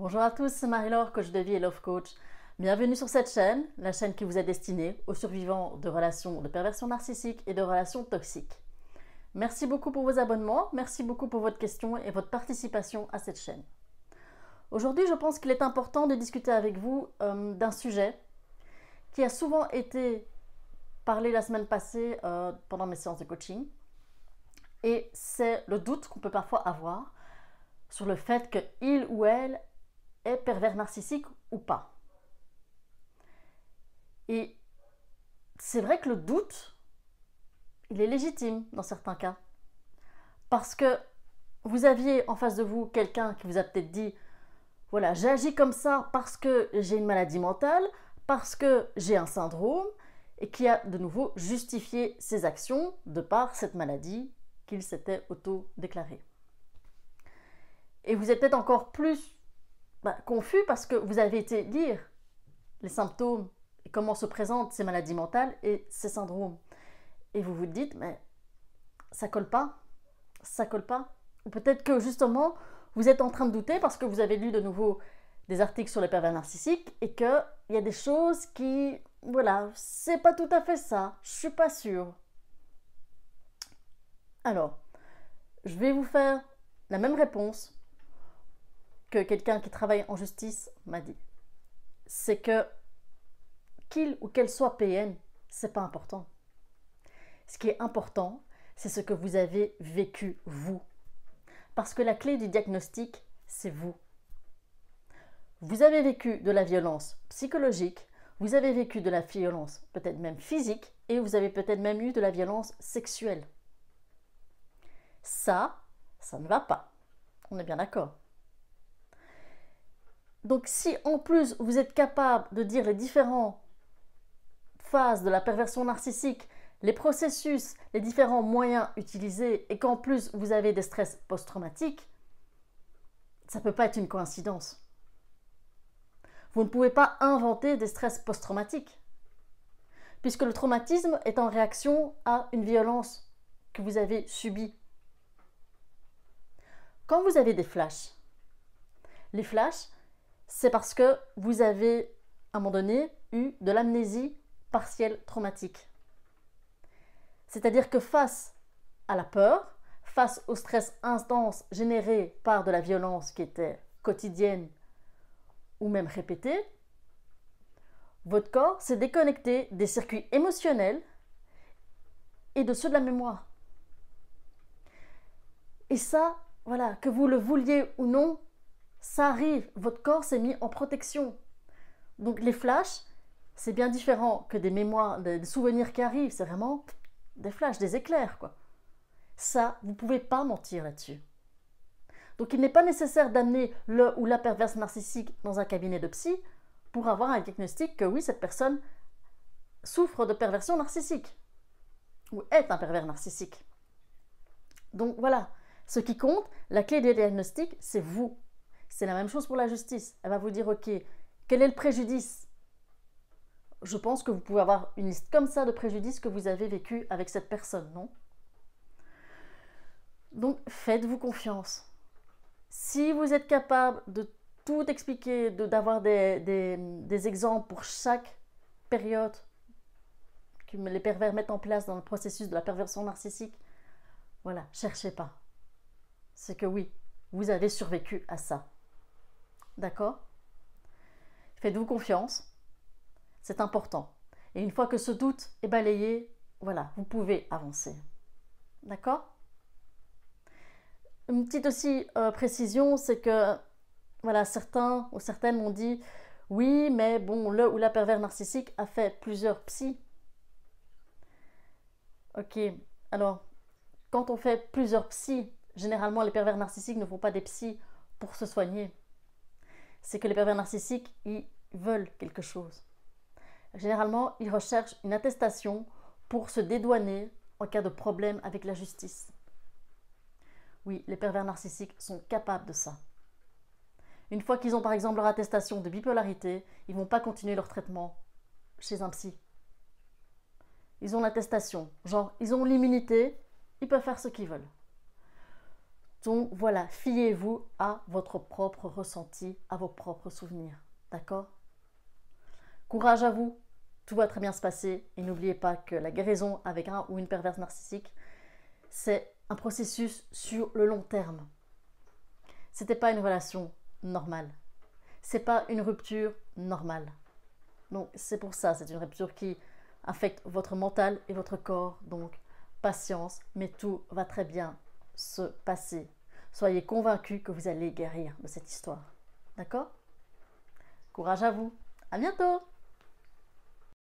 Bonjour à tous, c'est Marie-Laure, coach de vie et love coach. Bienvenue sur cette chaîne, la chaîne qui vous est destinée aux survivants de relations de perversion narcissique et de relations toxiques. Merci beaucoup pour vos abonnements, merci beaucoup pour votre question et votre participation à cette chaîne. Aujourd'hui, je pense qu'il est important de discuter avec vous euh, d'un sujet qui a souvent été parlé la semaine passée euh, pendant mes séances de coaching. Et c'est le doute qu'on peut parfois avoir sur le fait qu'il ou elle est pervers narcissique ou pas. Et c'est vrai que le doute, il est légitime dans certains cas. Parce que vous aviez en face de vous quelqu'un qui vous a peut-être dit, voilà, j'agis comme ça parce que j'ai une maladie mentale, parce que j'ai un syndrome, et qui a de nouveau justifié ses actions de par cette maladie qu'il s'était auto-déclarée. Et vous êtes peut-être encore plus bah, confus parce que vous avez été lire les symptômes et comment se présentent ces maladies mentales et ces syndromes. Et vous vous dites, mais ça colle pas, ça colle pas. Ou peut-être que justement, vous êtes en train de douter parce que vous avez lu de nouveau des articles sur les pervers narcissiques et qu'il y a des choses qui, voilà, c'est pas tout à fait ça, je suis pas sûre. Alors, je vais vous faire la même réponse que quelqu'un qui travaille en justice m'a dit. C'est que qu'il ou qu'elle soit PN, c'est pas important. Ce qui est important, c'est ce que vous avez vécu vous. Parce que la clé du diagnostic, c'est vous. Vous avez vécu de la violence psychologique, vous avez vécu de la violence peut-être même physique et vous avez peut-être même eu de la violence sexuelle. Ça, ça ne va pas. On est bien d'accord. Donc si en plus vous êtes capable de dire les différentes phases de la perversion narcissique, les processus, les différents moyens utilisés et qu'en plus vous avez des stress post-traumatiques, ça ne peut pas être une coïncidence. Vous ne pouvez pas inventer des stress post-traumatiques, puisque le traumatisme est en réaction à une violence que vous avez subie. Quand vous avez des flashs, les flashs, c'est parce que vous avez, à un moment donné, eu de l'amnésie partielle traumatique. C'est-à-dire que face à la peur, face au stress intense généré par de la violence qui était quotidienne ou même répétée, votre corps s'est déconnecté des circuits émotionnels et de ceux de la mémoire. Et ça, voilà, que vous le vouliez ou non, ça arrive, votre corps s'est mis en protection. Donc les flashs, c'est bien différent que des mémoires, des souvenirs qui arrivent, c'est vraiment des flashs, des éclairs, quoi. Ça, vous ne pouvez pas mentir là-dessus. Donc il n'est pas nécessaire d'amener le ou la perverse narcissique dans un cabinet de psy pour avoir un diagnostic que oui, cette personne souffre de perversion narcissique ou est un pervers narcissique. Donc voilà, ce qui compte, la clé du diagnostic, c'est vous. C'est la même chose pour la justice. Elle va vous dire, OK, quel est le préjudice? Je pense que vous pouvez avoir une liste comme ça de préjudices que vous avez vécu avec cette personne, non? Donc faites-vous confiance. Si vous êtes capable de tout expliquer, d'avoir des, des, exemples pour chaque période que les pervers mettent en place dans le processus de la perversion narcissique, voilà, cherchez pas. C'est que oui, vous avez survécu à ça. D'accord? Faites-vous confiance. C'est important. Et une fois que ce doute est balayé, voilà, vous pouvez avancer. D'accord? Une petite aussi euh, précision, c'est que voilà, certains ou certaines m'ont dit oui, mais bon, le ou la pervers narcissique a fait plusieurs psys. Ok, alors, quand on fait plusieurs psys, généralement les pervers narcissiques ne font pas des psys pour se soigner c'est que les pervers narcissiques, ils veulent quelque chose. Généralement, ils recherchent une attestation pour se dédouaner en cas de problème avec la justice. Oui, les pervers narcissiques sont capables de ça. Une fois qu'ils ont par exemple leur attestation de bipolarité, ils ne vont pas continuer leur traitement chez un psy. Ils ont l'attestation, genre ils ont l'immunité, ils peuvent faire ce qu'ils veulent. Donc voilà, fiez-vous à votre propre ressenti, à vos propres souvenirs. D'accord? Courage à vous, tout va très bien se passer et n'oubliez pas que la guérison avec un ou une perverse narcissique, c'est un processus sur le long terme. C'était pas une relation normale. C'est pas une rupture normale. Donc c'est pour ça, c'est une rupture qui affecte votre mental et votre corps. Donc patience, mais tout va très bien se passer. Soyez convaincus que vous allez guérir de cette histoire. D'accord? Courage à vous. À bientôt